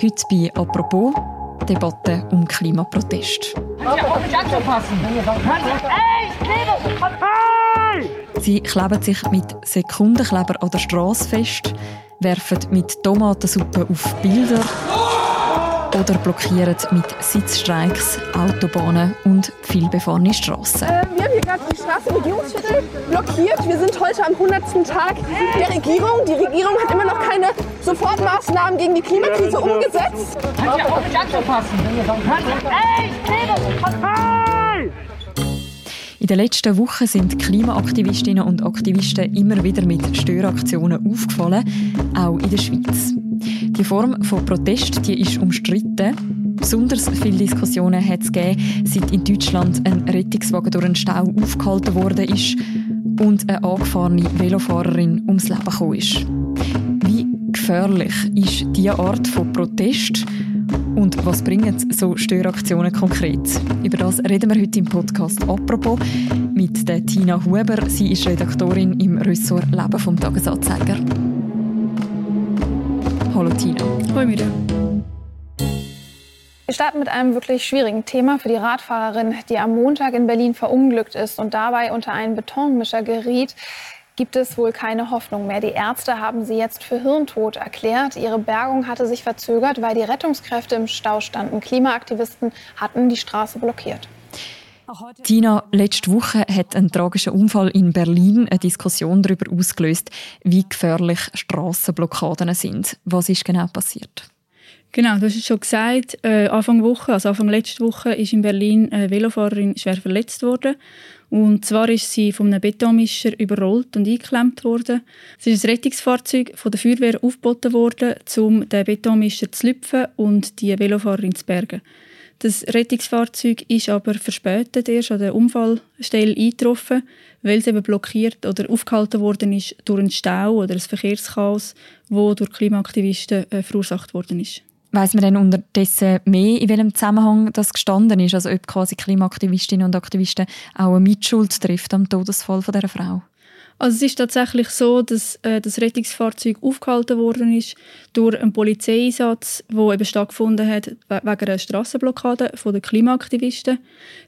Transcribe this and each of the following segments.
Heute bei «Apropos» Debatte um Klimaprotest. Sie kleben sich mit Sekundenkleber an der Straße fest, werfen mit Tomatensuppe auf Bilder oder blockieren mit Sitzstreiks Autobahnen und vielbefahrene Straßen. Äh, wir haben hier gerade die Straße Regierungsviertel blockiert. Wir sind heute am 100. Tag der Regierung. Die Regierung hat immer noch keine Sofortmaßnahmen gegen die Klimakrise umgesetzt. Könnt ihr auch nicht anzupassen. Hey, in den letzten Wochen sind Klimaaktivistinnen und Aktivisten immer wieder mit Störaktionen aufgefallen, auch in der Schweiz. Die Form von Protest die ist umstritten. Besonders viele Diskussionen hat es gegeben, seit in Deutschland ein Rettungswagen durch einen Stau aufgehalten worden ist und eine angefahrene Velofahrerin ums Leben gekommen ist. Wie gefährlich ist diese Art von Protest? Und was bringen so Störaktionen konkret? Über das reden wir heute im Podcast «Apropos» mit der Tina Huber. Sie ist Redaktorin im Ressort «Leben» vom Tagesanzeiger. Hallo Tina. Hallo Miriam. Wir starten mit einem wirklich schwierigen Thema für die Radfahrerin, die am Montag in Berlin verunglückt ist und dabei unter einen Betonmischer geriet gibt es wohl keine Hoffnung mehr. Die Ärzte haben sie jetzt für Hirntod erklärt. Ihre Bergung hatte sich verzögert, weil die Rettungskräfte im Stau standen. Klimaaktivisten hatten die Straße blockiert. Tina, letzte Woche hat ein tragischer Unfall in Berlin eine Diskussion darüber ausgelöst, wie gefährlich Straßenblockaden sind. Was ist genau passiert? Genau, du hast es schon gesagt. Äh, Anfang Woche, also Anfang letzte Woche, ist in Berlin eine Velofahrerin schwer verletzt worden. Und zwar ist sie von einem Betonmischer überrollt und eingeklemmt worden. Es ist ein Rettungsfahrzeug von der Feuerwehr aufgeboten worden, um den Betonmischer zu lüpfen und die Velofahrerin zu bergen. Das Rettungsfahrzeug ist aber verspätet erst an der Unfallstelle eingetroffen, weil es eben blockiert oder aufgehalten worden ist durch einen Stau oder ein Verkehrschaos, wo durch Klimaaktivisten äh, verursacht worden ist. Weiß man denn unterdessen mehr, in welchem Zusammenhang das gestanden ist? Also ob quasi Klimaaktivistinnen und Aktivisten auch eine Mitschuld trifft am Todesfall von dieser Frau? Also es ist tatsächlich so, dass äh, das Rettungsfahrzeug aufgehalten worden ist durch einen Polizeieinsatz, der eben stattgefunden hat wegen einer Strassenblockade von den Klimaaktivisten.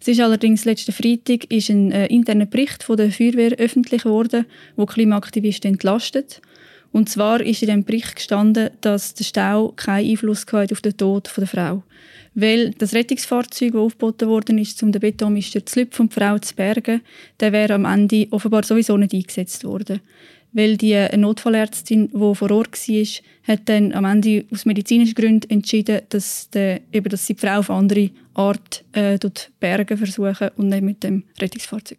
Es ist allerdings letzten Freitag ist ein äh, interner Bericht von der Feuerwehr öffentlich geworden, wo Klimaaktivisten entlastet. Und zwar ist in dem Bericht gestanden, dass der Stau keinen Einfluss hat auf den Tod der Frau. Weil das Rettungsfahrzeug, das aufgeboten worden ist, um den Betonmischer zu lüpfen und die Frau zu bergen, der wäre am Ende offenbar sowieso nicht eingesetzt worden. Weil die Notfallärztin, die vor Ort war, hat dann am Ende aus medizinischen Gründen entschieden, dass, der, eben, dass sie die Frau auf andere Art äh, bergen versuchen und nicht mit dem Rettungsfahrzeug.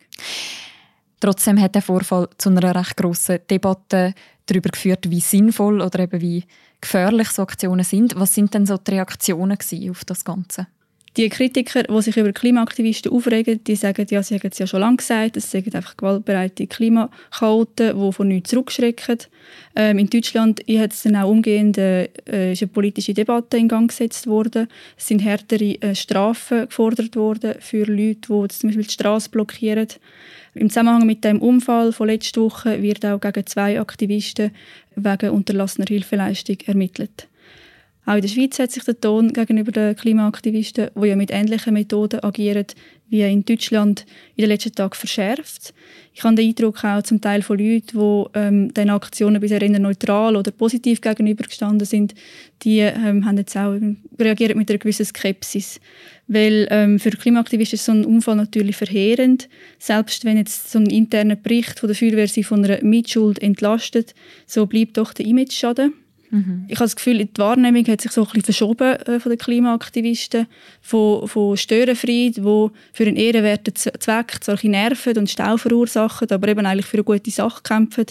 Trotzdem hat der Vorfall zu einer recht grossen Debatte darüber geführt, wie sinnvoll oder eben wie gefährlich so Aktionen sind. Was sind denn so die Reaktionen auf das Ganze? Die Kritiker, die sich über Klimaaktivisten aufregen, die sagen, ja, sie haben es ja schon lange gesagt, es sind einfach gewaltbereite Klimakaoten, die von nichts zurückschrecken. Ähm, in Deutschland hat es dann auch umgehend äh, ist eine politische Debatte in Gang gesetzt worden. Es sind härtere äh, Strafen gefordert worden für Leute, die zum Beispiel die Straße blockieren. Im Zusammenhang mit dem Unfall von letzter Woche wird auch gegen zwei Aktivisten wegen unterlassener Hilfeleistung ermittelt. Auch in der Schweiz hat sich der Ton gegenüber den Klimaaktivisten, die ja mit ähnlichen Methoden agieren, wie in Deutschland in den letzten Tagen verschärft. Ich habe den Eindruck auch zum Teil von Leuten, die ähm, den Aktionen bisher eher neutral oder positiv gegenübergestanden sind, die ähm, haben jetzt auch reagiert mit einer gewissen Skepsis. Weil ähm, für Klimaaktivisten ist so ein Unfall natürlich verheerend. Selbst wenn jetzt so ein interner Bericht von der Feuerwehr sie von einer Mitschuld entlastet, so bleibt doch der Image-Schaden. Mhm. Ich habe das Gefühl, die Wahrnehmung hat sich so ein bisschen verschoben äh, von den Klimaaktivisten, von, von Störenfried, wo für einen ehrenwerten Zweck solche nerven und Stau verursachen, aber eben eigentlich für eine gute Sache kämpfen,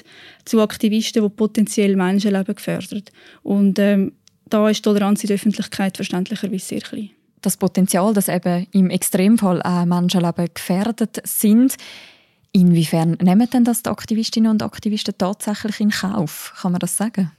zu Aktivisten, die potenziell Menschenleben gefördern. Und ähm, da ist die Toleranz in der Öffentlichkeit verständlicherweise sehr klein. Das Potenzial, dass eben im Extremfall auch Menschenleben gefährdet sind, inwiefern nehmen denn das die Aktivistinnen und Aktivisten tatsächlich in Kauf? Kann man das sagen?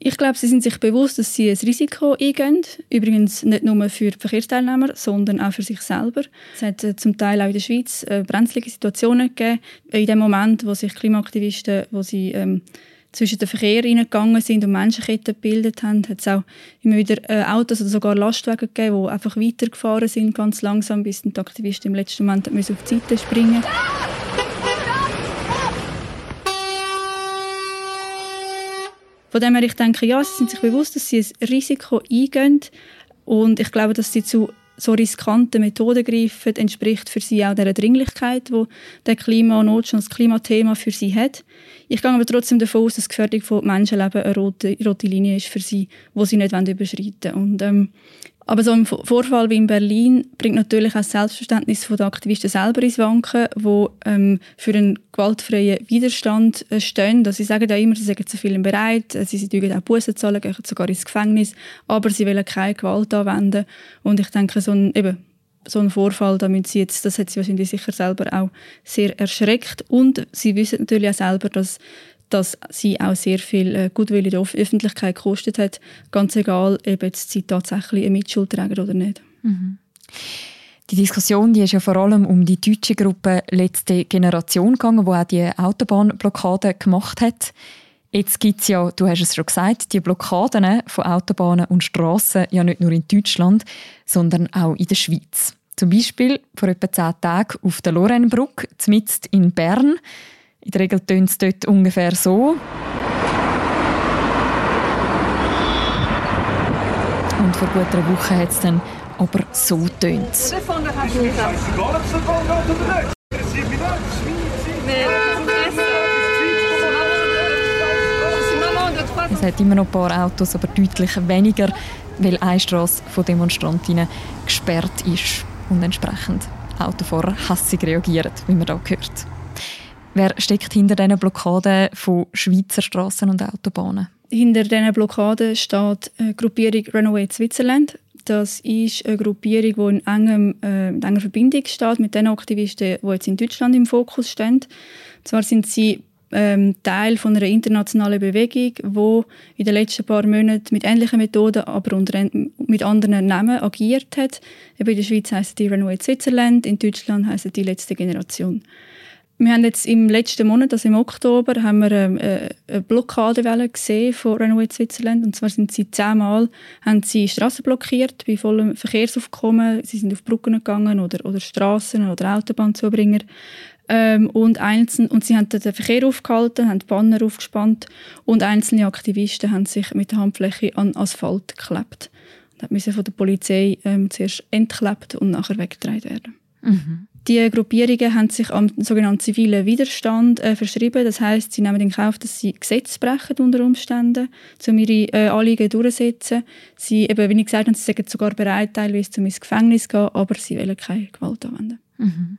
Ich glaube, sie sind sich bewusst, dass sie ein Risiko eingehen. Übrigens nicht nur für die Verkehrsteilnehmer, sondern auch für sich selber. Es hat äh, zum Teil auch in der Schweiz äh, brenzlige Situationen gegeben. In dem Moment, wo sich Klimaaktivisten, wo sie ähm, zwischen den Verkehr reingegangen sind und Menschenketten gebildet haben, hat es auch immer wieder äh, Autos oder sogar Lastwagen gegeben, die einfach weitergefahren sind, ganz langsam, bis die Aktivisten im letzten Moment auf die Seite springen mussten. Von dem her, ich denke, ja, sie sind sich bewusst, dass sie ein Risiko eingehen und ich glaube, dass sie zu so riskanten Methoden greifen, entspricht für sie auch der Dringlichkeit, wo der Klimanotstand, das Klimathema für sie hat. Ich gehe aber trotzdem davon aus, dass die Gefährdung von Menschenleben eine rote, rote Linie ist für sie, wo sie nicht überschreiten wollen. Und ähm, aber so ein Vorfall wie in Berlin bringt natürlich auch das Selbstverständnis der Aktivisten selber ins Wanken, die ähm, für einen gewaltfreien Widerstand äh, stehen. Also sie sagen ja immer, sie sagen zu vielen bereit, äh, sie, sie auch Bussen zahlen, gehen sogar ins Gefängnis, aber sie wollen keine Gewalt anwenden. Und ich denke, so ein, eben, so ein Vorfall, damit sie jetzt, das hat sie wahrscheinlich sicher selber auch sehr erschreckt. Und sie wissen natürlich auch selber, dass dass sie auch sehr viel äh, Gutwill in der Öffentlichkeit gekostet hat, ganz egal, ob jetzt sie tatsächlich eine Mitschuld tragen oder nicht. Mhm. Die Diskussion die ist ja vor allem um die deutsche Gruppe «Letzte Generation» gegangen, die auch die Autobahnblockade gemacht hat. Jetzt gibt es ja, du hast es schon gesagt, die Blockaden von Autobahnen und Strassen ja nicht nur in Deutschland, sondern auch in der Schweiz. Zum Beispiel vor etwa zehn Tagen auf der Lorrainebrücke, mitten in Bern. In der Regel tönt es dort ungefähr so. Und vor gut einer Woche hat es dann aber so tönt. Es hat immer noch ein paar Autos, aber deutlich weniger, weil eine Straße von Demonstrantinnen gesperrt ist und entsprechend Autofahrer hassig reagieren, wie man da hört. Wer steckt hinter diesen Blockaden von Schweizer Straßen und Autobahnen? Hinter diesen Blockaden steht die Gruppierung Runaway Switzerland. Das ist eine Gruppierung, die in, engem, äh, in enger Verbindung steht mit den Aktivisten, die jetzt in Deutschland im Fokus stehen. Und zwar sind sie ähm, Teil von einer internationalen Bewegung, die in den letzten paar Monaten mit ähnlichen Methoden, aber unter, mit anderen Namen agiert hat. in der Schweiz heißt die Runaway Switzerland, in Deutschland heißt die letzte Generation. Wir haben jetzt im letzten Monat, also im Oktober, haben wir ähm, äh, eine Blockadewelle gesehen von Renault Switzerland. Und zwar sind sie zehnmal haben sie Straßen blockiert bei vollem Verkehrsaufkommen. Sie sind auf Brücken gegangen oder, oder Straßen oder Autobahnzubringer. Ähm, und, einzeln, und sie haben den Verkehr aufgehalten, haben Banner aufgespannt und einzelne Aktivisten haben sich mit der Handfläche an Asphalt geklebt. Und musste von der Polizei ähm, zuerst entklebt und nachher weggetragen werden. Mhm. Die Gruppierungen haben sich am sogenannten zivilen Widerstand äh, verschrieben. Das heißt, sie nehmen in Kauf, dass sie Gesetze brechen unter Umständen, um ihre äh, Anliegen durchzusetzen. Sie, eben, wie ich gesagt habe, sie sind sogar bereit, teilweise zum ins Gefängnis zu gehen, aber sie wollen keine Gewalt anwenden. Mhm.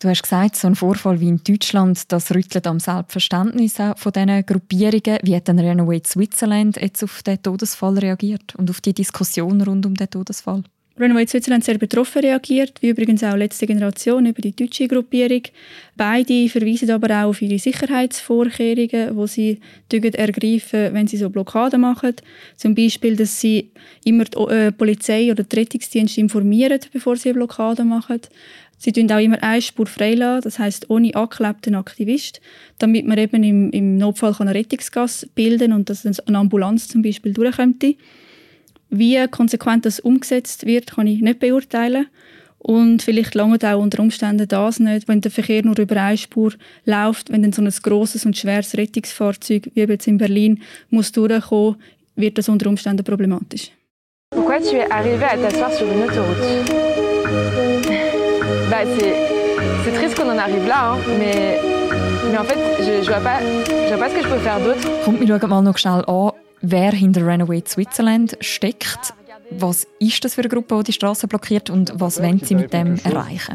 Du hast gesagt, so ein Vorfall wie in Deutschland, das rüttelt am Selbstverständnis von diesen Gruppierungen. Wie hat denn Renaway Switzerland jetzt auf den Todesfall reagiert und auf die Diskussion rund um den Todesfall? Runaway Switzerland sehr betroffen reagiert, wie übrigens auch letzte Generation über die deutsche Gruppierung. Beide verweisen aber auch auf ihre Sicherheitsvorkehrungen, die sie ergreifen, wenn sie so Blockaden machen. Zum Beispiel, dass sie immer die äh, Polizei oder die Rettungsdienste informieren, bevor sie eine Blockade machen. Sie tun auch immer eine Spur freilassen, das heißt ohne angeklebten Aktivist, damit man eben im, im Notfall eine Rettungsgas bilden und dass eine Ambulanz zum Beispiel durchkommt. Wie konsequent das umgesetzt wird, kann ich nicht beurteilen. Und vielleicht lange auch unter Umständen das nicht, wenn der Verkehr nur über eine Spur läuft, wenn dann so ein grosses und schweres Rettungsfahrzeug wie jetzt in Berlin muss durchkommen, wird das unter Umständen problematisch. Pourquoi tu es arrivé à t'asseoir sur une autoroute bah, c'est, triste qu'on en arrive là, hein, mais, mais en fait, je, je, vois pas, je vois pas ce que je peux faire d'autre. Kommt, wir schauen mal noch schnell an, wer hinter Runaway Switzerland steckt. Was ist das für eine Gruppe, die die Straße blockiert und was wollen sie mit dem erreichen?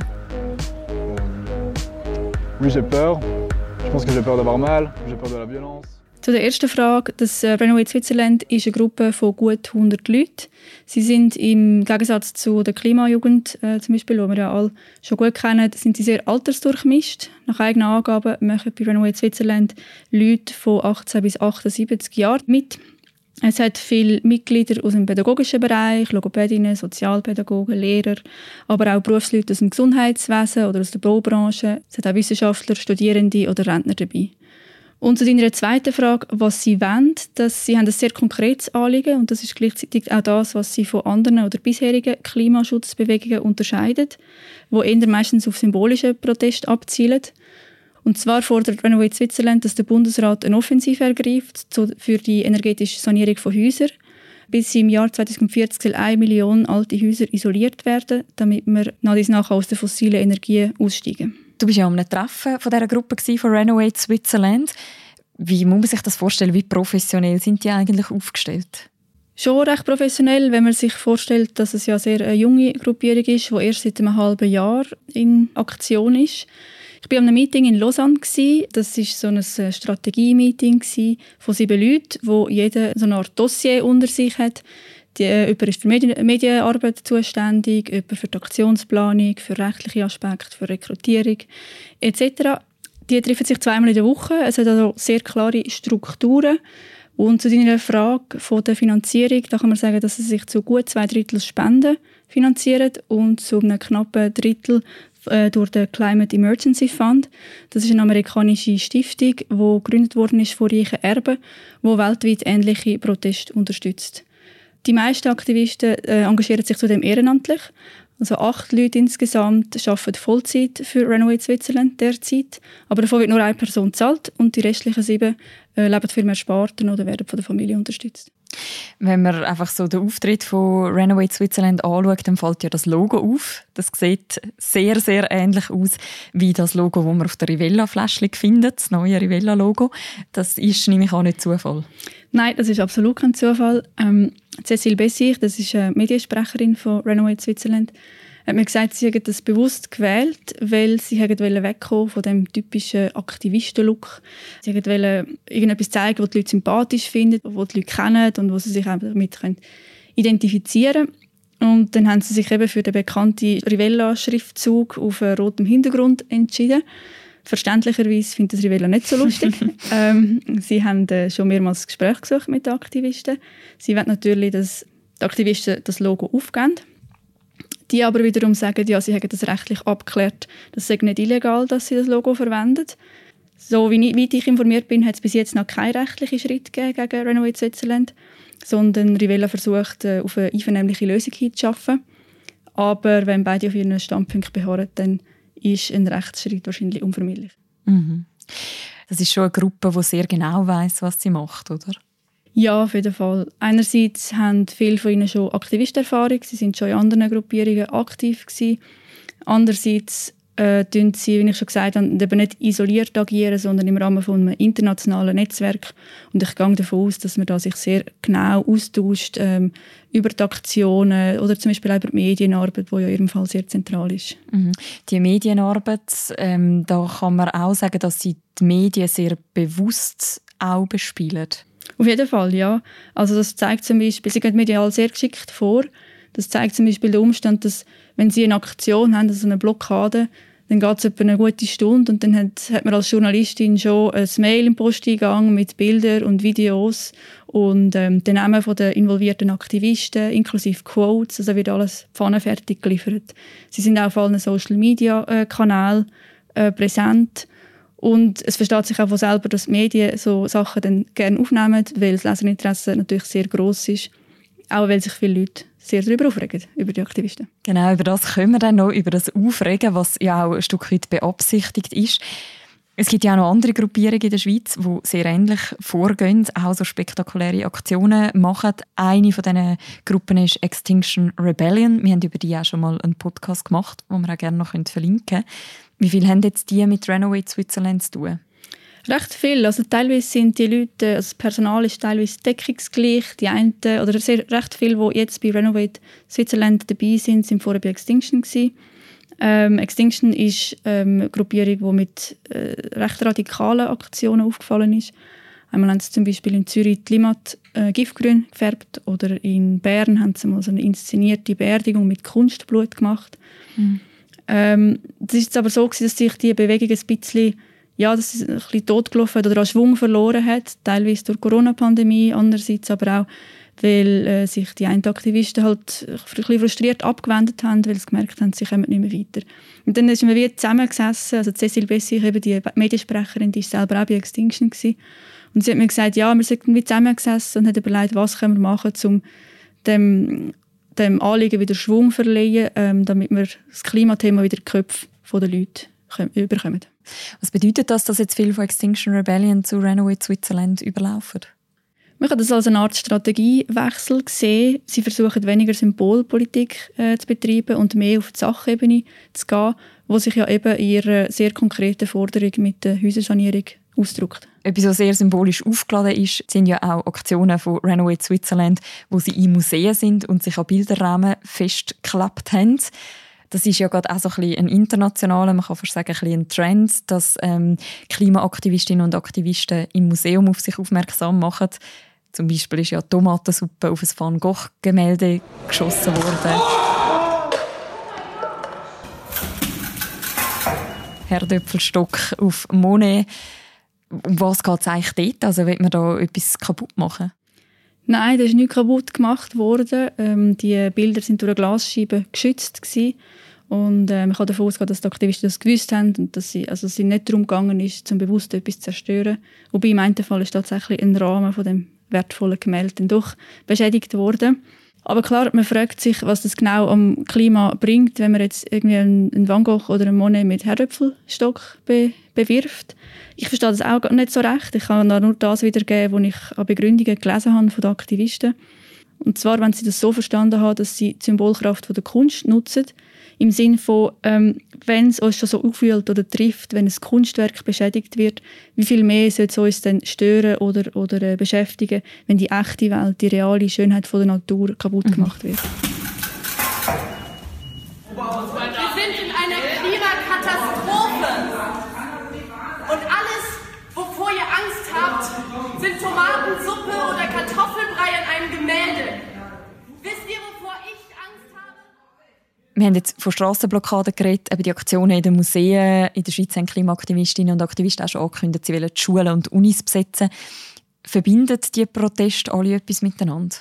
Zu der ersten Frage, das äh, Runaway Switzerland ist eine Gruppe von gut 100 Leuten. Sie sind im Gegensatz zu der Klimajugend äh, zum Beispiel, die wir ja alle schon gut kennen, sind sie sehr altersdurchmischt. Nach eigenen Angaben machen bei Runaway Switzerland Leute von 18 bis 78 Jahren mit. Es hat viele Mitglieder aus dem pädagogischen Bereich, Logopädinnen, Sozialpädagogen, Lehrer, aber auch Berufsleute aus dem Gesundheitswesen oder aus der Baubranche. Es hat auch Wissenschaftler, Studierende oder Rentner dabei. Und zu deiner zweiten Frage, was sie wollen, dass sie haben ein sehr konkretes Anliegen und das ist gleichzeitig auch das, was sie von anderen oder bisherigen Klimaschutzbewegungen unterscheidet, wo eher meistens auf symbolischen Protest abzielen. Und zwar fordert Renovate Switzerland, dass der Bundesrat eine Offensive ergreift für die energetische Sanierung von Häusern. Bis im Jahr 2040 soll eine Million alte Häuser isoliert werden, damit wir nach dies nach aus der fossilen Energie aussteigen. Du bist ja am Treffen von dieser Gruppe von Renovate Switzerland. Wie muss man sich das vorstellen? Wie professionell sind die eigentlich aufgestellt? Schon recht professionell, wenn man sich vorstellt, dass es ja sehr eine junge Gruppierung ist, die erst seit einem halben Jahr in Aktion ist. Ich war an einem Meeting in Lausanne. Das war so ein äh, Strategie-Meeting von sieben Leuten, wo jeder so eine Art Dossier unter sich hat. Die, äh, jemand ist für Medien Medienarbeit zuständig, jemand für die Aktionsplanung, für rechtliche Aspekte, für Rekrutierung etc. Die treffen sich zweimal in der Woche. Es hat also sehr klare Strukturen. Und zu deiner Frage von der Finanzierung, da kann man sagen, dass sie sich zu gut zwei Drittel Spenden finanzieren und zu einem knappen Drittel äh, durch den Climate Emergency Fund. Das ist eine amerikanische Stiftung, die gegründet worden ist von reichen Erben, die weltweit ähnliche Proteste unterstützt. Die meisten Aktivisten äh, engagieren sich zudem ehrenamtlich. Also acht Leute insgesamt arbeiten Vollzeit für Renovate Switzerland derzeit. Aber davon wird nur eine Person zahlt und die restlichen sieben äh, leben für mehr Sparten oder werden von der Familie unterstützt. Wenn man einfach so den Auftritt von Renovate Switzerland anschaut, dann fällt ja das Logo auf. Das sieht sehr, sehr ähnlich aus wie das Logo, das man auf der Rivella-Fläschchen findet, das neue Rivella-Logo. Das ist nämlich auch nicht Zufall. Nein, das ist absolut kein Zufall. Ähm, Cecile Bessich, das ist eine Mediensprecherin von Renovate Switzerland, hat mir gesagt, sie haben das bewusst gewählt, weil sie wegkommen von dem typischen Aktivisten-Look. Sie wollten irgendetwas zeigen, was die Leute sympathisch finden, was die Leute kennen und wo sie sich damit identifizieren können. Und dann haben sie sich eben für den bekannten Rivella-Schriftzug auf rotem Hintergrund entschieden. Verständlicherweise findet das Rivella nicht so lustig. ähm, sie haben äh, schon mehrmals Gespräche gesucht mit den Aktivisten. Sie wollen natürlich, dass die Aktivisten das Logo aufgeben. Die aber wiederum sagen, ja, sie haben das rechtlich abgeklärt, das sei nicht illegal, dass sie das Logo verwenden. So wie ich, ich informiert bin, hat es bis jetzt noch keinen rechtlichen Schritt gegen Renovate Switzerland, sondern Rivella versucht, äh, auf eine einvernehmliche Lösung hinzuschaffen. Aber wenn beide auf ihren Standpunkt beharren, dann ist ein Rechtsschritt wahrscheinlich unvermeidlich. Mhm. Das ist schon eine Gruppe, die sehr genau weiß, was sie macht, oder? Ja, auf jeden Fall. Einerseits haben viele von ihnen schon Aktivisterfahrung, sie sind schon in anderen Gruppierungen aktiv gewesen. Andererseits äh, tun sie, wie ich schon gesagt habe, eben nicht isoliert agieren, sondern im Rahmen von einem internationalen Netzwerk. Und ich gehe davon aus, dass man da sich sehr genau austauscht ähm, über die Aktionen oder zum Beispiel auch über die Medienarbeit, die ja in ihrem Fall sehr zentral ist. Mhm. Die Medienarbeit, ähm, da kann man auch sagen, dass sie die Medien sehr bewusst auch bespielen. Auf jeden Fall, ja. Also das zeigt zum Beispiel, sie gehen medial sehr geschickt vor. Das zeigt zum Beispiel den Umstand, dass wenn sie eine Aktion haben, also eine Blockade, dann geht es etwa eine gute Stunde und dann hat, hat man als Journalistin schon ein Mail im Posteingang mit Bildern und Videos und ähm, den Namen der involvierten Aktivisten inklusive Quotes, also wird alles pfannenfertig geliefert. Sie sind auch auf allen Social-Media-Kanälen äh, äh, präsent und es versteht sich auch von selber, dass die Medien so Sachen dann gerne aufnehmen, weil das Leserinteresse natürlich sehr groß ist, auch weil sich viele Leute sehr darüber aufregen, über die Aktivisten. Genau, über das können wir dann noch, über das Aufregen, was ja auch ein Stück weit beabsichtigt ist. Es gibt ja auch noch andere Gruppierungen in der Schweiz, die sehr ähnlich vorgehen, auch so spektakuläre Aktionen machen. Eine von diesen Gruppen ist Extinction Rebellion. Wir haben über die auch schon mal einen Podcast gemacht, den wir auch gerne noch verlinken können. Wie viel haben jetzt die mit Renovate Switzerland zu tun? Recht viel. Also teilweise sind die Leute, also das Personal ist teilweise deckungsgleich. Die einen, oder sehr, recht viele, die jetzt bei Renovate Switzerland dabei sind, sind vorher bei Extinction gewesen. Ähm, Extinction ist ähm, eine Gruppierung, die mit äh, recht radikalen Aktionen aufgefallen ist. Einmal haben sie zum Beispiel in Zürich die Limmat äh, giftgrün gefärbt oder in Bern haben sie mal so eine inszenierte Beerdigung mit Kunstblut gemacht. Mhm. Ähm, das ist aber so gewesen, dass sich die Bewegung ein bisschen ja, dass es ein bisschen totgelaufen oder an Schwung verloren hat, teilweise durch die Corona-Pandemie, andererseits aber auch weil äh, sich die einen Aktivisten halt ein bisschen frustriert abgewendet haben, weil sie gemerkt haben, sie kommen nicht mehr weiter. Und dann sind wir wieder zusammengesessen, also Cecil Bessi, eben die Mediensprecherin, die ist selber auch bei Extinction gewesen. Und sie hat mir gesagt, ja, wir sind wie zusammengesessen und haben überlegt, was können wir machen, um dem, dem Anliegen wieder Schwung verleihen, ähm, damit wir das Klimathema wieder in die Köpfe der Leute überkommen. Was bedeutet das, dass jetzt viele von Extinction Rebellion zu Runaway Switzerland überlaufen? Man kann das als eine Art Strategiewechsel sehen. Sie versuchen weniger Symbolpolitik äh, zu betreiben und mehr auf die Sachebene zu gehen, wo sich ja eben in ihrer sehr konkreten Forderung mit der Häusersanierung ausdrückt. Etwas, was sehr symbolisch aufgeladen ist, sind ja auch Aktionen von Runaway Switzerland, wo sie in Museen sind und sich an Bilderrahmen festgeklappt haben. Das ist ja gerade auch so ein, ein internationaler, man kann fast sagen, ein, ein Trend, dass ähm, Klimaaktivistinnen und Aktivisten im Museum auf sich aufmerksam machen. Zum Beispiel ist ja Tomatensuppe auf ein Van Gogh-Gemälde geschossen worden. Herdöpfelstock auf Monet. Um was geht es eigentlich dort? Also will man da etwas kaputt machen? Nein, da ist nichts kaputt gemacht worden. Ähm, die Bilder sind durch eine Glasscheibe geschützt gewesen. Und äh, man kann davon ausgehen, dass die Aktivisten das gewusst haben und dass sie, also es nicht darum gegangen ist, zum bewusst etwas zu zerstören. Wobei im einen Fall ist tatsächlich ein Rahmen von dem wertvollen Gemälde doch beschädigt worden. Aber klar, man fragt sich, was das genau am Klima bringt, wenn man jetzt irgendwie einen Van Gogh oder einen Monet mit Herdöpfelstock be bewirft. Ich verstehe das auch nicht so recht. Ich kann nur das wiedergeben, was ich an Begründungen gelesen habe von den Aktivisten. Und zwar, wenn sie das so verstanden haben, dass sie die Symbolkraft von der Kunst nutzen, im Sinne von, ähm, wenn es uns schon so auffühlt oder trifft, wenn ein Kunstwerk beschädigt wird, wie viel mehr sollte es uns dann stören oder, oder äh, beschäftigen, wenn die echte Welt, die reale Schönheit von der Natur kaputt mhm. gemacht wird. Wir sind in einer Klimakatastrophe. Und alles, wovor ihr Angst habt, sind Tomatensuppe oder Kartoffelbrei an einem Gemälde. Wisst ihr, wovor ich wir haben jetzt von Strassenblockaden geredet, eben die Aktionen in den Museen. In der Schweiz haben Klimaaktivistinnen und Aktivisten auch schon angekündigt, sie wollen die Schulen und Unis besetzen. Verbindet die Proteste alle etwas miteinander?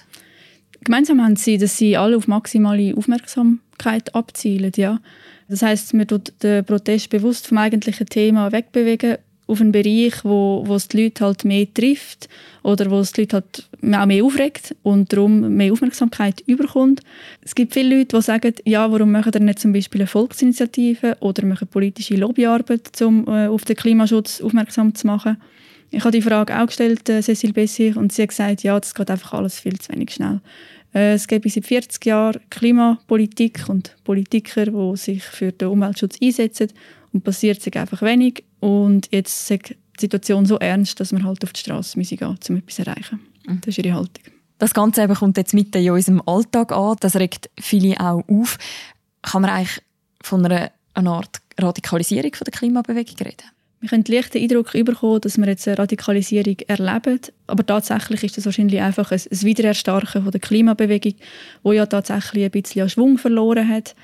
Gemeinsam haben sie, dass sie alle auf maximale Aufmerksamkeit abzielen. Ja. Das heißt, man tut den Protest bewusst vom eigentlichen Thema wegbewegen auf einen Bereich, wo, wo es die Leute halt mehr trifft oder wo es die Leute halt auch mehr aufregt und darum mehr Aufmerksamkeit überkommt. Es gibt viele Leute, die sagen, ja, warum machen wir nicht zum Beispiel eine Volksinitiative oder machen politische Lobbyarbeit, um äh, auf den Klimaschutz aufmerksam zu machen. Ich habe die Frage auch gestellt, äh, Cecil Bessich, und sie hat gesagt, ja, das geht einfach alles viel zu wenig schnell. Äh, es gibt seit 40 Jahren Klimapolitik und Politiker, die sich für den Umweltschutz einsetzen und passiert sich einfach wenig. Und jetzt ist die Situation so ernst, dass man halt auf die Straße gehen muss, um etwas zu erreichen. Mhm. Das ist ihre Haltung. Das Ganze eben kommt jetzt mitten in unserem Alltag an. Das regt viele auch auf. Kann man eigentlich von einer, einer Art Radikalisierung von der Klimabewegung reden? Wir können leicht den Eindruck bekommen, dass wir jetzt eine Radikalisierung erleben. Aber tatsächlich ist das wahrscheinlich einfach ein, ein Wiedererstarken von der Klimabewegung, wo ja tatsächlich ein bisschen an Schwung verloren hat.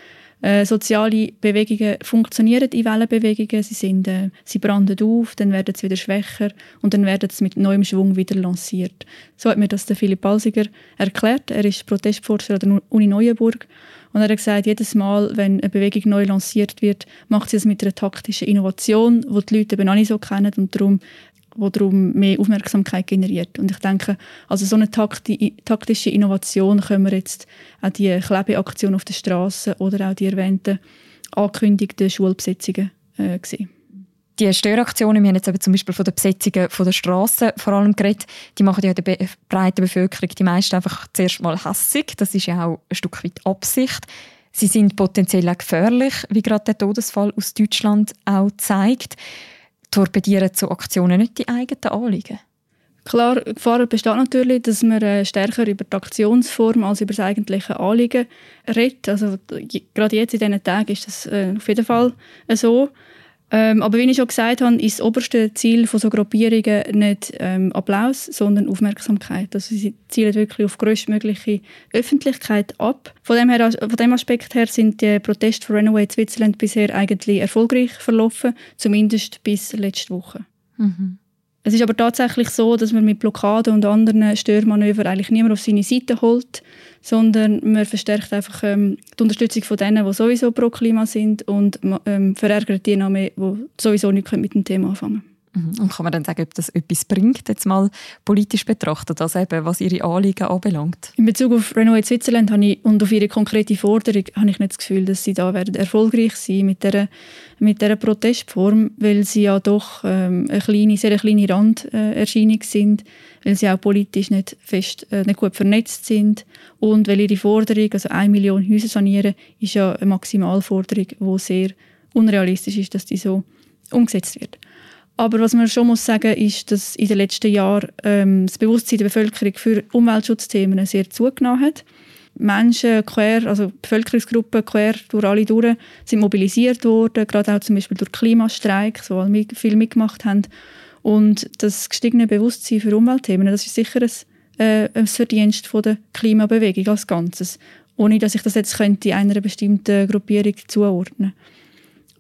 Äh, soziale Bewegungen funktionieren in Wellenbewegungen. Sie, sind, äh, sie branden auf, dann werden sie wieder schwächer und dann werden sie mit neuem Schwung wieder lanciert. So hat mir das der Philipp Balsiger erklärt. Er ist Protestforscher an der Uni Neuenburg und er hat gesagt, jedes Mal, wenn eine Bewegung neu lanciert wird, macht sie das mit einer taktischen Innovation, die die Leute eben noch nicht so kennen und darum wo darum mehr Aufmerksamkeit generiert. Und ich denke, also so eine takti taktische Innovation können wir jetzt auch die Klebeaktion auf der Straße oder auch die erwähnten angekündigten Schulbesetzungen äh, sehen. Die Störaktionen, wir haben jetzt eben zum Beispiel von den Besetzungen von der Straße vor allem geredet, die machen ja der breiten Bevölkerung die meisten einfach zuerst mal hässig. Das ist ja auch ein Stück weit Absicht. Sie sind potenziell auch gefährlich, wie gerade der Todesfall aus Deutschland auch zeigt torpedieren zu Aktionen nicht die eigenen Anliegen? Klar, die Gefahr besteht natürlich, dass man äh, stärker über die Aktionsform als über das eigentliche Anliegen redet. Also, gerade jetzt in diesen Tagen ist das äh, auf jeden Fall so. Ähm, aber wie ich schon gesagt habe, ist das oberste Ziel von so Gruppierungen nicht ähm, Applaus, sondern Aufmerksamkeit. Also sie zielen wirklich auf größtmögliche Öffentlichkeit ab. Von dem, her, von dem Aspekt her sind die Proteste für Runaway Switzerland bisher eigentlich erfolgreich verlaufen, zumindest bis letzte Woche. Mhm. Es ist aber tatsächlich so, dass man mit Blockaden und anderen Störmanövern eigentlich niemand auf seine Seite holt, sondern man verstärkt einfach ähm, die Unterstützung von denen, die sowieso pro Klima sind und ähm, verärgert die noch mehr, die sowieso nichts mit dem Thema anfangen können. Mhm. Und kann man dann sagen, ob das etwas bringt, jetzt mal politisch betrachtet, also eben, was Ihre Anliegen anbelangt? In Bezug auf Renault Switzerland habe ich, und auf Ihre konkrete Forderung habe ich nicht das Gefühl, dass Sie da werden erfolgreich sein mit dieser, mit dieser Protestform, weil sie ja doch ähm, eine kleine, sehr kleine Randerscheinung sind, weil sie auch politisch nicht, fest, äh, nicht gut vernetzt sind und weil Ihre Forderung, also eine Million Häuser sanieren, ist ja eine Maximalforderung, die sehr unrealistisch ist, dass die so umgesetzt wird. Aber was man schon muss sagen, ist, dass in den letzten Jahren ähm, das Bewusstsein der Bevölkerung für Umweltschutzthemen sehr zugenommen hat. Menschen quer, also Bevölkerungsgruppen quer durch alle durch, sind mobilisiert worden, gerade auch zum Beispiel durch Klimastreiks, wo alle viel mitgemacht haben. Und das gestiegene Bewusstsein für Umweltthemen, das ist sicher ein, äh, ein Verdienst von der Klimabewegung als Ganzes, ohne dass ich das jetzt könnte einer bestimmten Gruppierung zuordnen.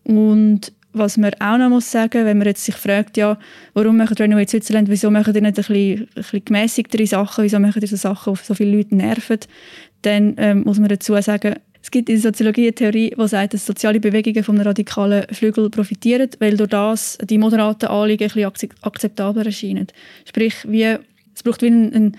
Und was man auch noch muss sagen, wenn man jetzt sich fragt, ja, warum machen Renovate Switzerland, wieso machen die nicht ein bisschen, ein bisschen Sachen, wieso machen die so Sachen, die so viele Leute nerven, dann ähm, muss man dazu sagen, es gibt in der Soziologie eine Theorie, die sagt, dass soziale Bewegungen einem radikalen Flügel profitieren, weil durch das die moderaten Anliegen ein bisschen akzeptabler erscheinen. Sprich, wie, es braucht wie einen, einen,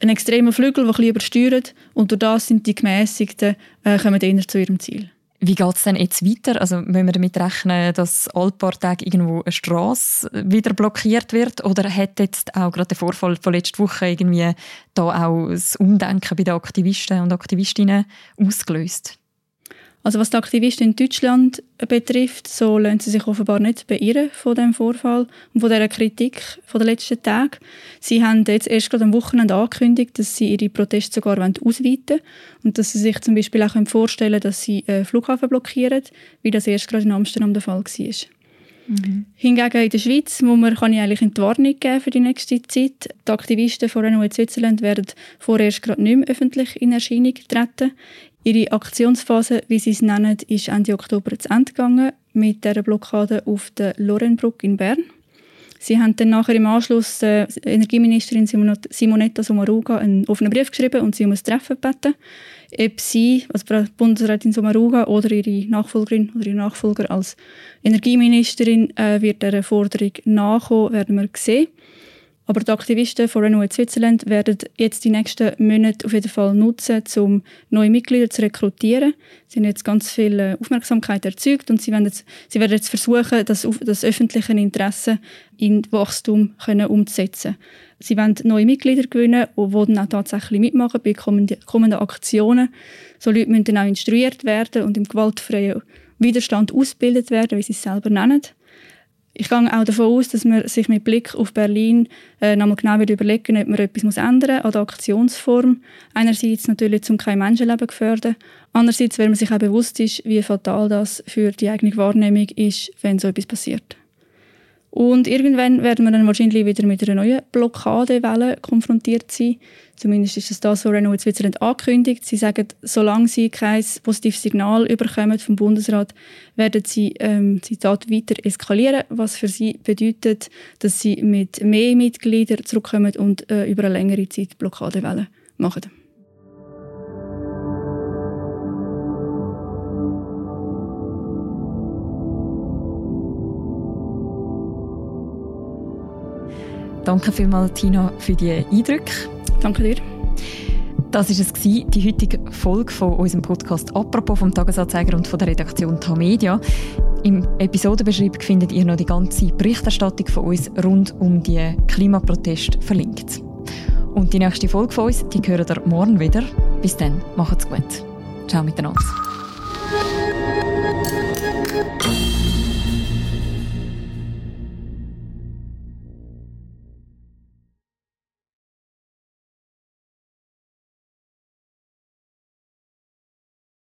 einen extremen Flügel, der ein bisschen übersteuert und durch das sind die gemäßigten, äh, kommen eher zu ihrem Ziel. Wie geht es denn jetzt weiter? Also müssen wir damit rechnen, dass alle paar Tage irgendwo eine Straße wieder blockiert wird? Oder hat jetzt auch gerade der Vorfall von letzter Woche irgendwie da auch das Umdenken bei den Aktivisten und Aktivistinnen ausgelöst? Also was die Aktivisten in Deutschland betrifft, so lassen sie sich offenbar nicht beirren von dem Vorfall und von dieser Kritik von den letzten Tagen. Sie haben jetzt erst gerade am Wochenende angekündigt, dass sie ihre Proteste sogar ausweiten wollen und dass sie sich zum Beispiel auch vorstellen können, dass sie einen Flughafen blockieren, wie das erst gerade in Amsterdam der Fall war. Mhm. Hingegen in der Schweiz muss man, kann ich eigentlich in die Warnung geben für die nächste Zeit. Die Aktivisten von Renault Switzerland werden vorerst gerade nicht mehr öffentlich in Erscheinung treten. Ihre Aktionsphase, wie sie es nennen, ist Ende Oktober zu Ende gegangen mit der Blockade auf der Lorenbrück in Bern. Sie haben dann nachher im Anschluss der Energieministerin Simonetta Sommaruga einen offenen Brief geschrieben und sie um ein Treffen gebeten. Ob sie, also Bundesrätin Sommaruga oder ihre Nachfolgerin oder ihre Nachfolger als Energieministerin äh, wird dieser Forderung nachkommen, werden wir sehen. Aber die Aktivisten von Renault Switzerland werden jetzt die nächsten Monate auf jeden Fall nutzen, um neue Mitglieder zu rekrutieren. Sie haben jetzt ganz viel äh, Aufmerksamkeit erzeugt und sie werden jetzt, sie werden jetzt versuchen, das, das öffentliche Interesse in Wachstum können umzusetzen. Sie wollen neue Mitglieder gewinnen, die dann auch tatsächlich mitmachen bei kommenden Aktionen. So Leute müssen dann auch instruiert werden und im gewaltfreien Widerstand ausgebildet werden, wie sie es selber nennen. Ich gehe auch davon aus, dass man sich mit Blick auf Berlin äh, nochmal genau wird überlegen ob man etwas ändern muss an der Aktionsform. Einerseits natürlich, um kein Menschenleben zu gefährden. Andererseits, weil man sich auch bewusst ist, wie fatal das für die eigene Wahrnehmung ist, wenn so etwas passiert. Und irgendwann werden wir dann wahrscheinlich wieder mit einer neuen Blockadewelle konfrontiert sein. Zumindest ist es das, was Renault Switzerland ankündigt. Sie sagen, solange sie kein positives Signal überkommen vom Bundesrat, werden sie, ähm, Zitat, weiter eskalieren, was für sie bedeutet, dass sie mit mehr Mitgliedern zurückkommen und äh, über eine längere Zeit Blockadewelle machen. Danke vielmals, Tina, für die Eindrücke. Danke dir. Das war es, die heutige Folge von unserem Podcast «Apropos» vom Tagesanzeiger und von der Redaktion Tamedia. Im Episodenbeschreib findet ihr noch die ganze Berichterstattung von uns rund um die Klimaproteste verlinkt. Und die nächste Folge von uns, die hören ihr morgen wieder. Bis dann, macht's gut. Ciao miteinander.